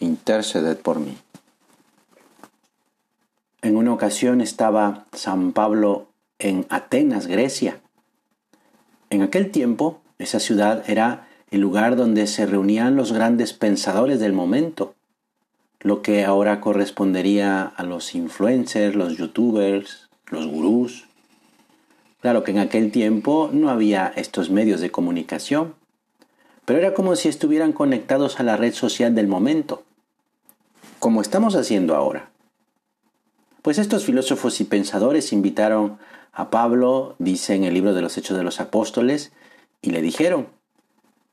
interceded por mí. En una ocasión estaba San Pablo en Atenas, Grecia. En aquel tiempo, esa ciudad era el lugar donde se reunían los grandes pensadores del momento, lo que ahora correspondería a los influencers, los youtubers, los gurús. Claro que en aquel tiempo no había estos medios de comunicación, pero era como si estuvieran conectados a la red social del momento como estamos haciendo ahora. Pues estos filósofos y pensadores invitaron a Pablo, dice en el libro de los Hechos de los Apóstoles, y le dijeron,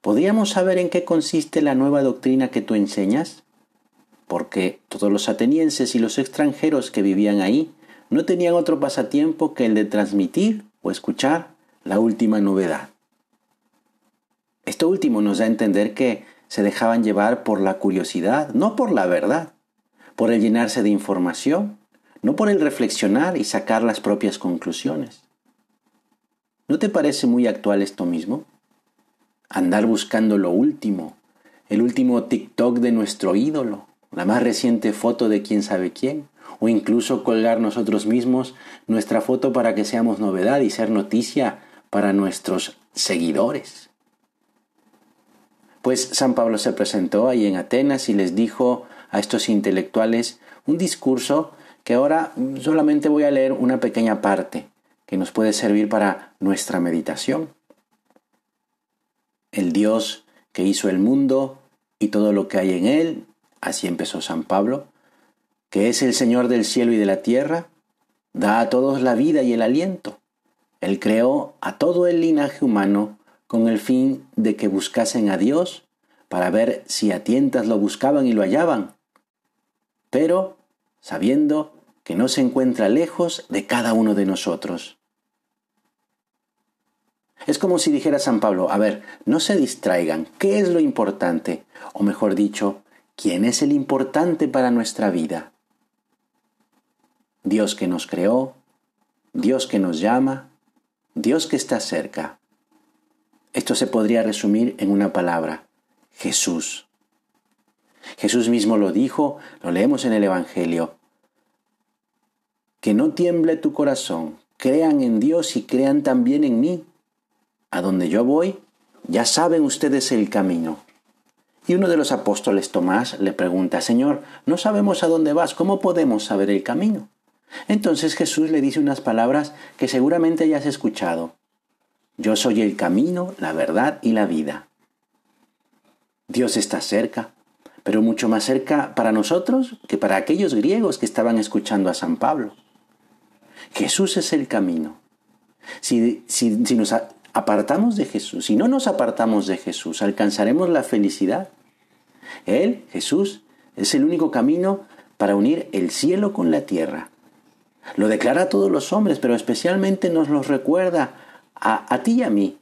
¿podríamos saber en qué consiste la nueva doctrina que tú enseñas? Porque todos los atenienses y los extranjeros que vivían ahí no tenían otro pasatiempo que el de transmitir o escuchar la última novedad. Esto último nos da a entender que se dejaban llevar por la curiosidad, no por la verdad por el llenarse de información, no por el reflexionar y sacar las propias conclusiones. ¿No te parece muy actual esto mismo? Andar buscando lo último, el último TikTok de nuestro ídolo, la más reciente foto de quién sabe quién, o incluso colgar nosotros mismos nuestra foto para que seamos novedad y ser noticia para nuestros seguidores. Pues San Pablo se presentó ahí en Atenas y les dijo a estos intelectuales un discurso que ahora solamente voy a leer una pequeña parte que nos puede servir para nuestra meditación. El Dios que hizo el mundo y todo lo que hay en él, así empezó San Pablo, que es el Señor del cielo y de la tierra, da a todos la vida y el aliento. Él creó a todo el linaje humano con el fin de que buscasen a Dios para ver si a tientas lo buscaban y lo hallaban, pero sabiendo que no se encuentra lejos de cada uno de nosotros. Es como si dijera San Pablo, a ver, no se distraigan, ¿qué es lo importante? O mejor dicho, ¿quién es el importante para nuestra vida? Dios que nos creó, Dios que nos llama, Dios que está cerca. Esto se podría resumir en una palabra, Jesús. Jesús mismo lo dijo, lo leemos en el Evangelio. Que no tiemble tu corazón, crean en Dios y crean también en mí. A donde yo voy, ya saben ustedes el camino. Y uno de los apóstoles, Tomás, le pregunta, Señor, no sabemos a dónde vas, ¿cómo podemos saber el camino? Entonces Jesús le dice unas palabras que seguramente ya has escuchado. Yo soy el camino, la verdad y la vida. Dios está cerca, pero mucho más cerca para nosotros que para aquellos griegos que estaban escuchando a San Pablo. Jesús es el camino. Si, si, nos apartamos de Jesús, si no nos apartamos de Jesús, alcanzaremos la felicidad. Él, Jesús, es el único camino para unir el cielo con la tierra. Lo declara a todos los hombres, pero especialmente nos lo recuerda a, a ti y a mí,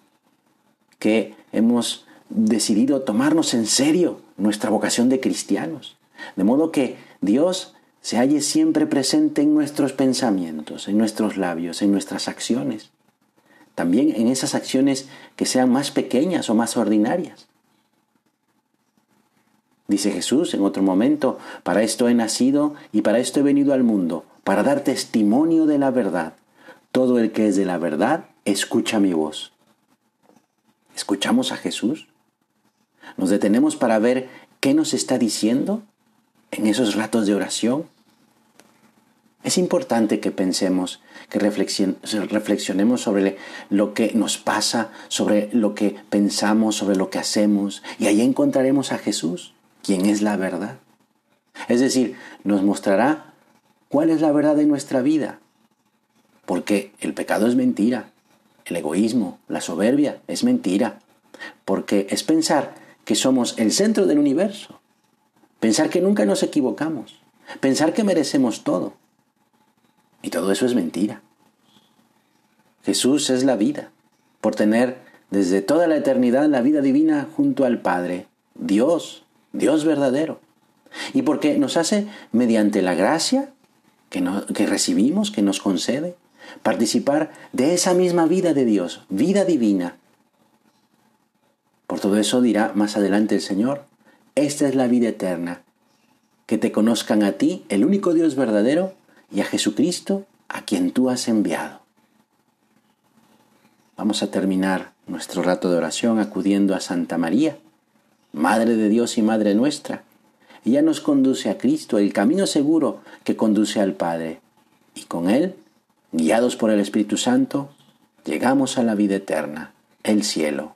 que hemos decidido tomarnos en serio nuestra vocación de cristianos. De modo que Dios se halle siempre presente en nuestros pensamientos, en nuestros labios, en nuestras acciones. También en esas acciones que sean más pequeñas o más ordinarias. Dice Jesús en otro momento, para esto he nacido y para esto he venido al mundo, para dar testimonio de la verdad. Todo el que es de la verdad, escucha mi voz. ¿Escuchamos a Jesús? Nos detenemos para ver qué nos está diciendo en esos ratos de oración. Es importante que pensemos, que reflexionemos sobre lo que nos pasa, sobre lo que pensamos, sobre lo que hacemos, y ahí encontraremos a Jesús, quien es la verdad. Es decir, nos mostrará cuál es la verdad de nuestra vida, porque el pecado es mentira, el egoísmo, la soberbia es mentira, porque es pensar que somos el centro del universo, pensar que nunca nos equivocamos, pensar que merecemos todo. Y todo eso es mentira. Jesús es la vida, por tener desde toda la eternidad la vida divina junto al Padre, Dios, Dios verdadero. Y porque nos hace, mediante la gracia que, que recibimos, que nos concede, participar de esa misma vida de Dios, vida divina. Todo eso dirá más adelante el Señor, esta es la vida eterna, que te conozcan a ti, el único Dios verdadero, y a Jesucristo, a quien tú has enviado. Vamos a terminar nuestro rato de oración acudiendo a Santa María, Madre de Dios y Madre nuestra. Ella nos conduce a Cristo, el camino seguro que conduce al Padre, y con Él guiados por el Espíritu Santo, llegamos a la vida eterna, el cielo,